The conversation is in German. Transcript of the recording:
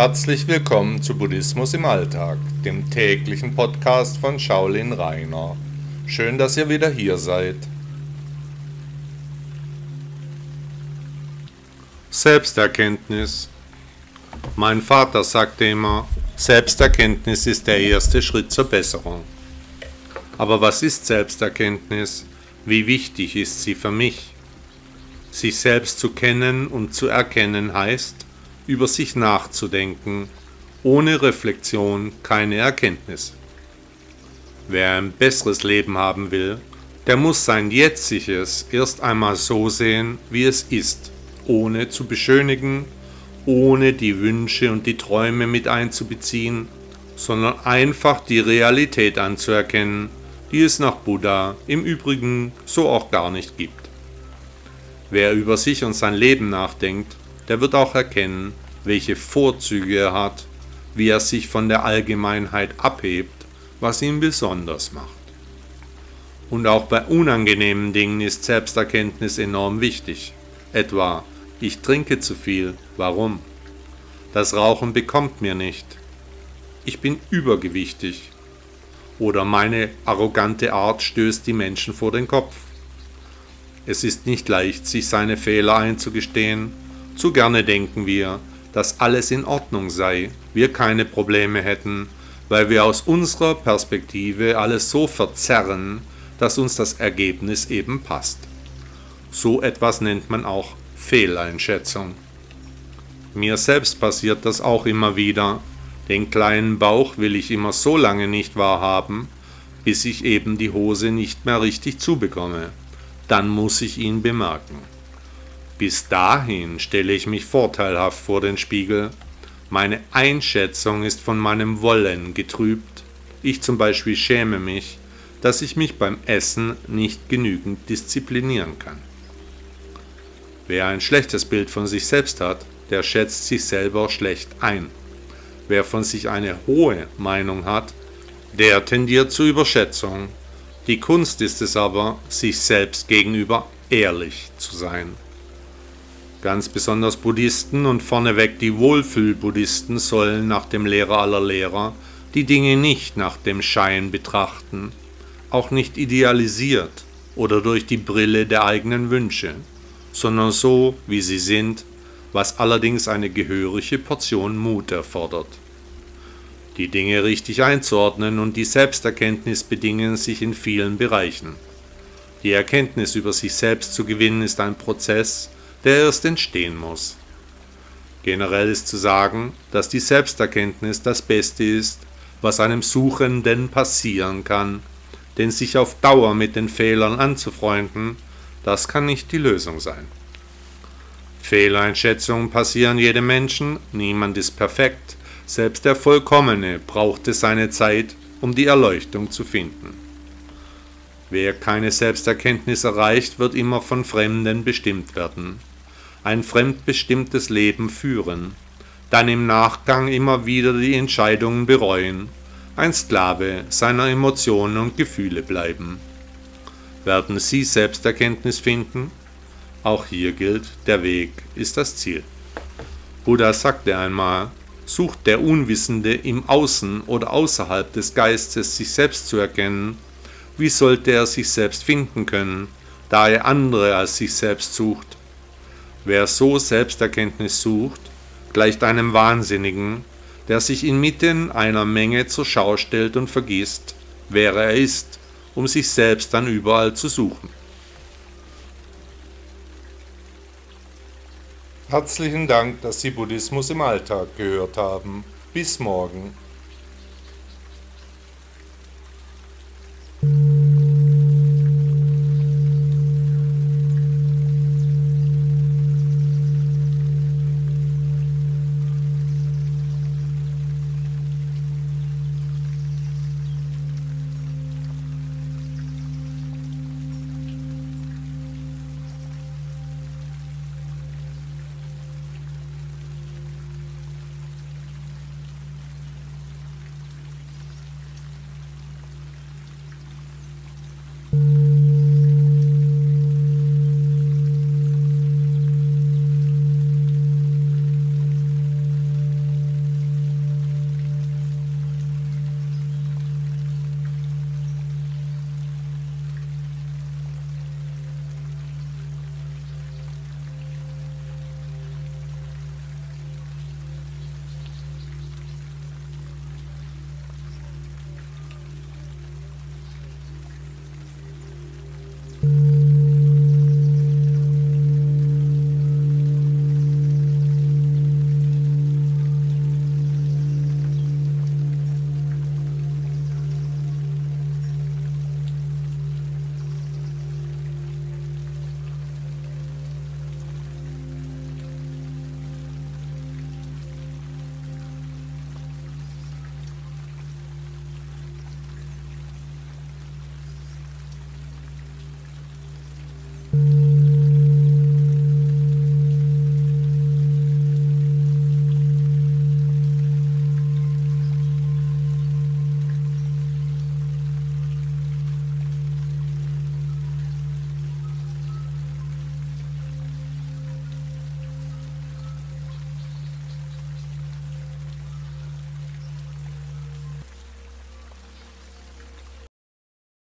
Herzlich willkommen zu Buddhismus im Alltag, dem täglichen Podcast von Shaolin Rainer. Schön, dass ihr wieder hier seid. Selbsterkenntnis. Mein Vater sagte immer, Selbsterkenntnis ist der erste Schritt zur Besserung. Aber was ist Selbsterkenntnis? Wie wichtig ist sie für mich? Sich selbst zu kennen und zu erkennen heißt, über sich nachzudenken, ohne Reflexion keine Erkenntnis. Wer ein besseres Leben haben will, der muss sein jetziges erst einmal so sehen, wie es ist, ohne zu beschönigen, ohne die Wünsche und die Träume mit einzubeziehen, sondern einfach die Realität anzuerkennen, die es nach Buddha im Übrigen so auch gar nicht gibt. Wer über sich und sein Leben nachdenkt, der wird auch erkennen, welche Vorzüge er hat, wie er sich von der Allgemeinheit abhebt, was ihn besonders macht. Und auch bei unangenehmen Dingen ist Selbsterkenntnis enorm wichtig. Etwa, ich trinke zu viel, warum? Das Rauchen bekommt mir nicht. Ich bin übergewichtig. Oder meine arrogante Art stößt die Menschen vor den Kopf. Es ist nicht leicht, sich seine Fehler einzugestehen, zu gerne denken wir, dass alles in Ordnung sei, wir keine Probleme hätten, weil wir aus unserer Perspektive alles so verzerren, dass uns das Ergebnis eben passt. So etwas nennt man auch Fehleinschätzung. Mir selbst passiert das auch immer wieder. Den kleinen Bauch will ich immer so lange nicht wahrhaben, bis ich eben die Hose nicht mehr richtig zubekomme. Dann muss ich ihn bemerken. Bis dahin stelle ich mich vorteilhaft vor den Spiegel. Meine Einschätzung ist von meinem Wollen getrübt. Ich zum Beispiel schäme mich, dass ich mich beim Essen nicht genügend disziplinieren kann. Wer ein schlechtes Bild von sich selbst hat, der schätzt sich selber schlecht ein. Wer von sich eine hohe Meinung hat, der tendiert zur Überschätzung. Die Kunst ist es aber, sich selbst gegenüber ehrlich zu sein. Ganz besonders Buddhisten und vorneweg die Wohlfühl-Buddhisten sollen nach dem Lehrer aller Lehrer die Dinge nicht nach dem Schein betrachten, auch nicht idealisiert oder durch die Brille der eigenen Wünsche, sondern so, wie sie sind, was allerdings eine gehörige Portion Mut erfordert. Die Dinge richtig einzuordnen und die Selbsterkenntnis bedingen sich in vielen Bereichen. Die Erkenntnis über sich selbst zu gewinnen ist ein Prozess, der erst entstehen muss. Generell ist zu sagen, dass die Selbsterkenntnis das Beste ist, was einem Suchenden passieren kann, denn sich auf Dauer mit den Fehlern anzufreunden, das kann nicht die Lösung sein. Fehleinschätzungen passieren jedem Menschen, niemand ist perfekt, selbst der Vollkommene brauchte seine Zeit, um die Erleuchtung zu finden. Wer keine Selbsterkenntnis erreicht, wird immer von Fremden bestimmt werden ein fremdbestimmtes Leben führen, dann im Nachgang immer wieder die Entscheidungen bereuen, ein Sklave seiner Emotionen und Gefühle bleiben. Werden Sie Selbsterkenntnis finden? Auch hier gilt, der Weg ist das Ziel. Buddha sagte einmal, sucht der Unwissende im Außen oder außerhalb des Geistes sich selbst zu erkennen, wie sollte er sich selbst finden können, da er andere als sich selbst sucht? Wer so Selbsterkenntnis sucht, gleicht einem Wahnsinnigen, der sich inmitten einer Menge zur Schau stellt und vergisst, wer er ist, um sich selbst dann überall zu suchen. Herzlichen Dank, dass Sie Buddhismus im Alltag gehört haben. Bis morgen.